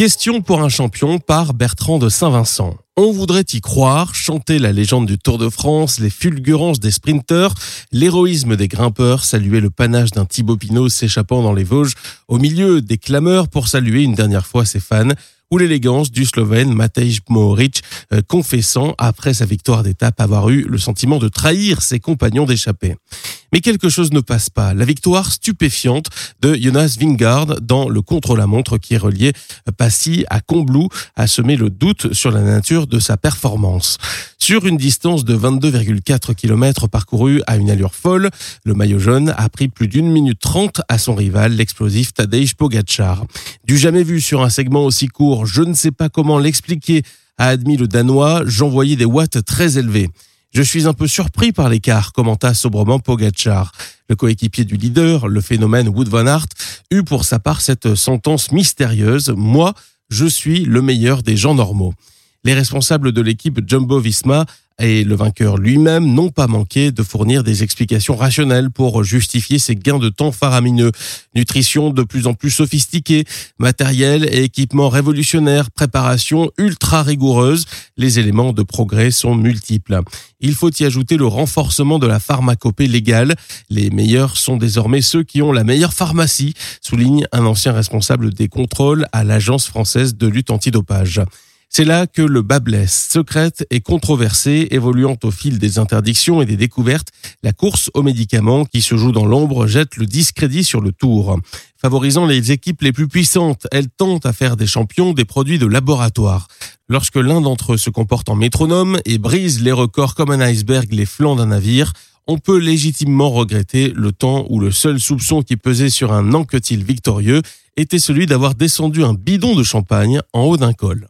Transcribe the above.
Question pour un champion par Bertrand de Saint-Vincent. On voudrait y croire, chanter la légende du Tour de France, les fulgurances des sprinteurs, l'héroïsme des grimpeurs, saluer le panache d'un Thibaut Pinot s'échappant dans les Vosges, au milieu des clameurs pour saluer une dernière fois ses fans ou l'élégance du Slovène Matej Mohoric, euh, confessant après sa victoire d'étape avoir eu le sentiment de trahir ses compagnons d'échappée. Mais quelque chose ne passe pas. La victoire stupéfiante de Jonas Vingard dans le contre-la-montre qui est relié Passy à Combloux a semé le doute sur la nature de sa performance. Sur une distance de 22,4 km parcourue à une allure folle, le maillot jaune a pris plus d'une minute trente à son rival, l'explosif Tadej Pogacar. Du jamais vu sur un segment aussi court, je ne sais pas comment l'expliquer, a admis le Danois, j'envoyais des watts très élevés. Je suis un peu surpris par l'écart, commenta sobrement Pogacar. Le coéquipier du leader, le phénomène Wood Van Aert, eut pour sa part cette sentence mystérieuse. Moi, je suis le meilleur des gens normaux. Les responsables de l'équipe Jumbo Visma et le vainqueur lui-même n'ont pas manqué de fournir des explications rationnelles pour justifier ces gains de temps faramineux. Nutrition de plus en plus sophistiquée, matériel et équipement révolutionnaire, préparation ultra rigoureuse, les éléments de progrès sont multiples. Il faut y ajouter le renforcement de la pharmacopée légale. Les meilleurs sont désormais ceux qui ont la meilleure pharmacie, souligne un ancien responsable des contrôles à l'Agence française de lutte antidopage. C'est là que le bas blesse. Secrète et controversée, évoluant au fil des interdictions et des découvertes, la course aux médicaments qui se joue dans l'ombre jette le discrédit sur le tour. Favorisant les équipes les plus puissantes, elle tente à faire des champions des produits de laboratoire. Lorsque l'un d'entre eux se comporte en métronome et brise les records comme un iceberg les flancs d'un navire, on peut légitimement regretter le temps où le seul soupçon qui pesait sur un Anquetil victorieux était celui d'avoir descendu un bidon de champagne en haut d'un col.